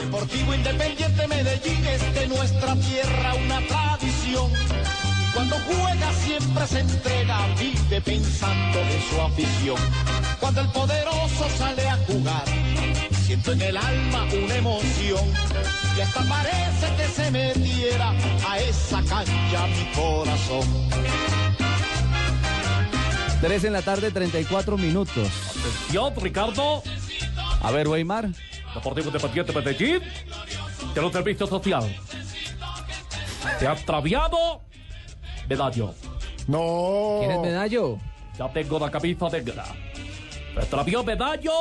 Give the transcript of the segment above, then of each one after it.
Deportivo Independiente Medellín es de nuestra tierra una tradición. Y cuando juega siempre se entrega, vive pensando en su afición. Cuando el poderoso sale a jugar, siento en el alma una emoción. Y hasta parece que se metiera a esa cancha mi corazón. 3 en la tarde, 34 minutos. Yo, Ricardo, A ver, Weimar. Deportivo Independiente Medellín, de los servicios social. Te ha extraviado medallo. No. ¿Quién es medallo? Ya tengo la camisa negra. Me extravió medallo.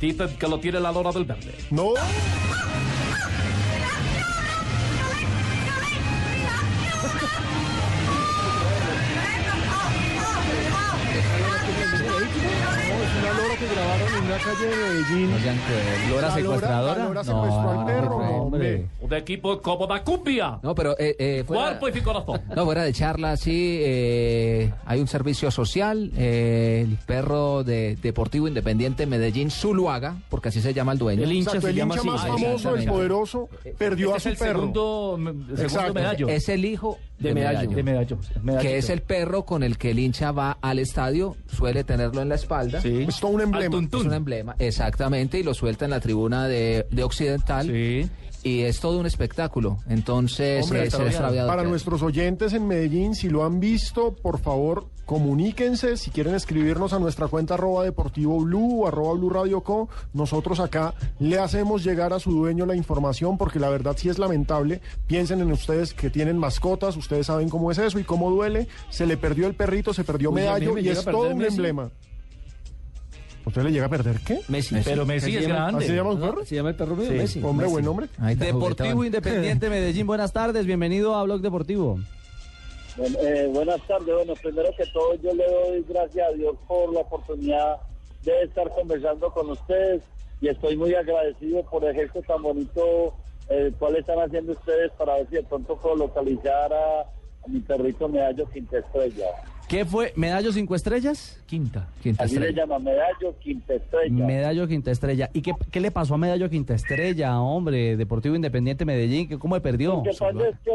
Dicen que lo tiene la lora del verde. No. Calle de Medellín. No sean crueles. ¿Lora La secuestradora? La lora secuestró al perro, hombre. hombre. Un equipo como la cumbia. No, pero eh, eh, fuera, Cuerpo y corazón. no, fuera de charla, sí, eh, hay un servicio social, eh, el perro de Deportivo Independiente Medellín Zuluaga, porque así se llama el dueño. El hincha Exacto, se el llama hincha así. más Ah, famoso, el poderoso, perdió Este a es su el perro. segundo, segundo Exacto. medallo. Es el hijo de medallo. De medallo. medallo. que es el perro con el que el hincha va al estadio, suele tenerlo en la espalda. Sí. Es todo un emblema. Es un emblema, exactamente, y lo suelta en la tribuna de, de Occidental. Sí. Y es todo un espectáculo. Entonces, Hombre, eh, se Para nuestros oyentes en Medellín, si lo han visto, por favor, comuníquense. Si quieren escribirnos a nuestra cuenta arroba deportivo blue o arroba blue radio co, nosotros acá le hacemos llegar a su dueño la información porque la verdad sí es lamentable. Piensen en ustedes que tienen mascotas, ustedes saben cómo es eso y cómo duele. Se le perdió el perrito, se perdió Uy, medallo me y es todo un Messi. emblema. ¿Usted le llega a perder qué? Messi. Pero Messi es grande. ¿Así se llama un ¿No? perro? Se llama el perro mío, Sí. Messi. Hombre, Messi. buen está, Deportivo juguetón. Independiente Medellín, buenas tardes, bienvenido a Blog Deportivo. Bueno, eh, buenas tardes. Bueno, primero que todo yo le doy gracias a Dios por la oportunidad de estar conversando con ustedes y estoy muy agradecido por el gesto tan bonito el cual están haciendo ustedes para ver si de pronto puedo localizar a, a mi perrito Medallo Quinta Estrella. ¿Qué fue? ¿Medallo cinco estrellas? Quinta. Quinta Así le estrella. llama Medallo Quinta Estrella. Medallo Quinta Estrella. ¿Y qué, qué le pasó a Medallo Quinta Estrella, hombre? Deportivo Independiente Medellín, ¿que ¿cómo me perdió? Lo que pasa es que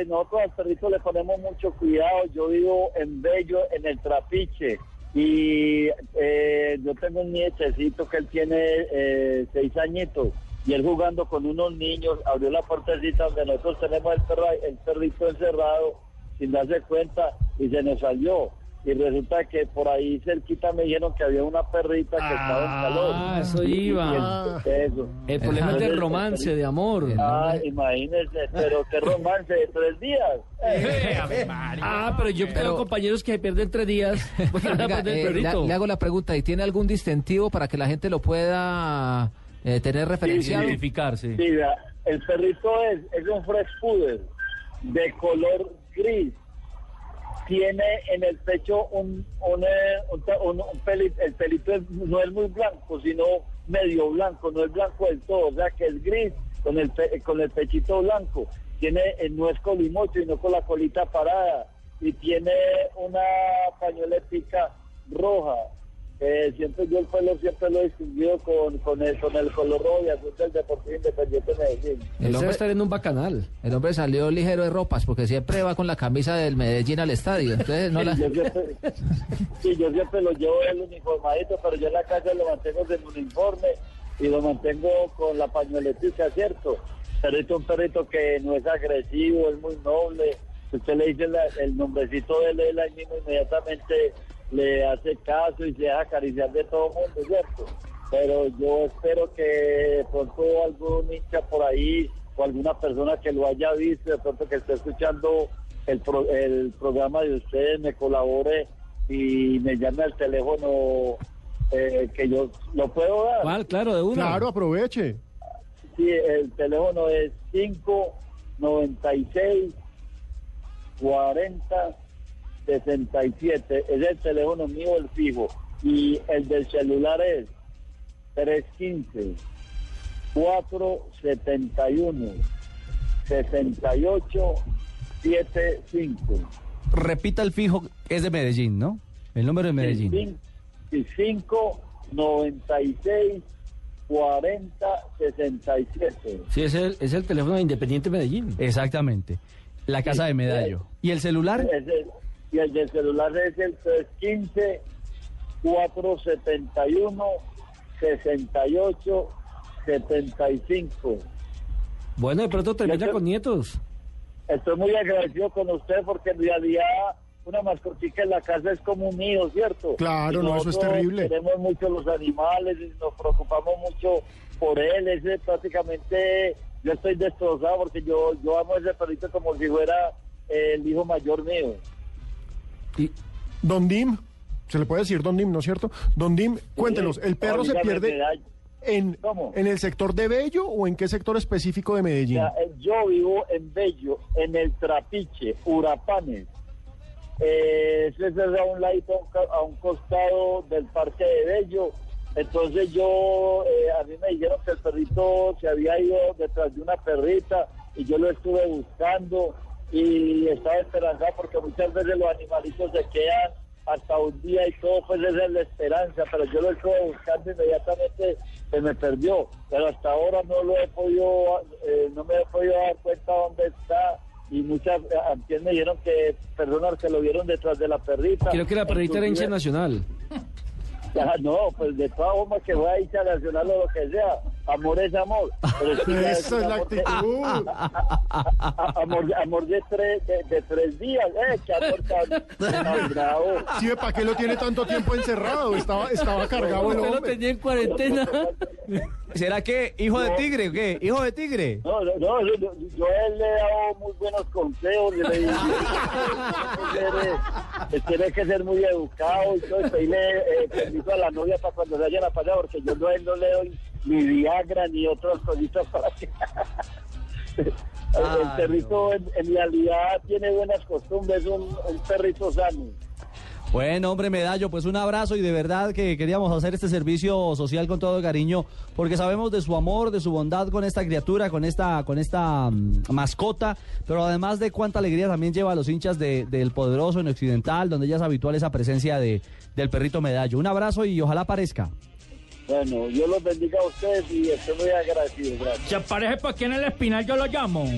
eh, nosotros al perrito le ponemos mucho cuidado. Yo vivo en Bello, en el Trapiche. Y eh, yo tengo un nietecito que él tiene eh, seis añitos. Y él jugando con unos niños, abrió la puertecita donde nosotros tenemos el, perra- el perrito encerrado sin darse cuenta y se nos salió. Y resulta que por ahí cerquita me dijeron que había una perrita que estaba en calor. Ah, eso iba. y el- eso. El problema es de romance, de amor. Ah, imagínese, pero qué romance de tres días. Ah, pero yo tengo compañeros que pierden tres días. Venga, eh, le, le hago la pregunta, ¿y tiene algún distintivo para que la gente lo pueda eh, tener referenciado? Identificarse. Sí, vea, el perrito es, es un fresh poodle de color gris. Tiene en el pecho un, un, eh, un, un- un peli- el pelito no es muy blanco, sino medio blanco, no es blanco del todo, o sea que es gris con el, pe- con el pechito blanco. Tiene, eh, no es colimocho, sino con la colita parada. Y tiene una pañoletica roja. Eh, siempre yo el pelo siempre lo he distinguido con, con, el, con el color rojo y azul del Deportivo Independiente de Medellín. El hombre, en un bacanal. el hombre salió ligero de ropas porque siempre va con la camisa del Medellín al estadio. Entonces no la... Yo siempre, sí, yo siempre lo llevo el uniformadito, pero yo en la casa lo mantengo sin uniforme y lo mantengo con la pañoletica, ¿cierto? Perrito, un perrito que no es agresivo, es muy noble. Si usted le dice la- el nombrecito de él, él ahí mismo inmediatamente le hace caso y se deja acariciar de todo el mundo, ¿cierto? Pero yo espero que de pronto algún hincha por ahí o alguna persona que lo haya visto, de pronto que esté escuchando el, pro- el programa de ustedes me colabore y me llame al teléfono eh, que yo lo puedo dar. ¿Cuál? Claro, de una. Claro, aproveche. Sí, el teléfono es 596 40 67. Es el teléfono mío, el fijo. Y el del celular es 315 471 68 75. Repita el fijo, es de Medellín, ¿no? El número de Medellín. Y 5 96 40 67. Sí, es el, es el teléfono de Independiente Medellín. Exactamente. La casa de Medallo. ¿Y el celular? Es el- y el del celular es el 315 471 68 75. Bueno, de pronto termina Yo- con nietos. Estoy muy agradecido con usted porque en realidad una mascotica en la casa es como un hijo, ¿cierto? Claro, no, eso es terrible. Queremos mucho los animales y nos preocupamos mucho por él. Ese prácticamente yo estoy destrozado porque yo, yo amo a ese perrito como si fuera el hijo mayor mío. Y, Don Dim, se le puede decir Don Dim, ¿no es cierto? Don Dim, cuéntenos, ¿el perro se pierde en, ¿Cómo? en el sector de Bello o en qué sector específico de Medellín? Ya, eh, yo vivo en Bello, en el Trapiche, Urapanes. Eh, ese es a un ladito, a un ca- a un costado del parque de Bello. Entonces yo, eh, a mí me dijeron que el perrito se había ido detrás de una perrita y yo lo estuve buscando y estaba esperanzado porque muchas veces los animalitos se quedan hasta un día y todo, pues esa es la esperanza, pero yo lo estuve buscando inmediatamente se me perdió, pero hasta ahora no lo he podido, eh, no me he podido dar cuenta dónde está y muchas, eh, antes me dijeron que personas que lo vieron detrás de la perrita. creo que la perrita era hincha nacional. Ah, no, pues de todas formas que fue a hincha nacional o lo que sea, amor es amor. Pero Esa un es la de- actitud. a- amor, amor de tres, de, de tres días, eh, que amor tan, tan bravo. Sí, ¿para qué lo tiene tanto tiempo encerrado? Estaba, estaba cargado el Usted lo hombre. tenía en cuarentena. ¿Será que hijo de tigre o qué? ¿Hijo de tigre? No, no, no, yo, yo- yo a él le he dado muy buenos consejos. y Le digo, que tiene que ser muy educado y todo. Y pedirle eh, permiso a la novia para cuando se vayan a pasar, porque yo no, a él no le doy ni Viagra ni otras cositas para que. el, perrito en, en realidad tiene buenas costumbres, un, un perrito sano. Bueno, hombre, Medallo, pues un abrazo y de verdad que queríamos hacer este servicio social con todo cariño porque sabemos de su amor, de su bondad con esta criatura, con esta, con esta mm, mascota, pero además de cuánta alegría también lleva a los hinchas de- del poderoso en Occidental, donde ya es habitual esa presencia de, del perrito Medallo. Un abrazo y ojalá aparezca. Bueno, Dios los bendiga a ustedes y estoy muy agradecido. Gracias. Si aparece por aquí en el espinal, yo lo llamo.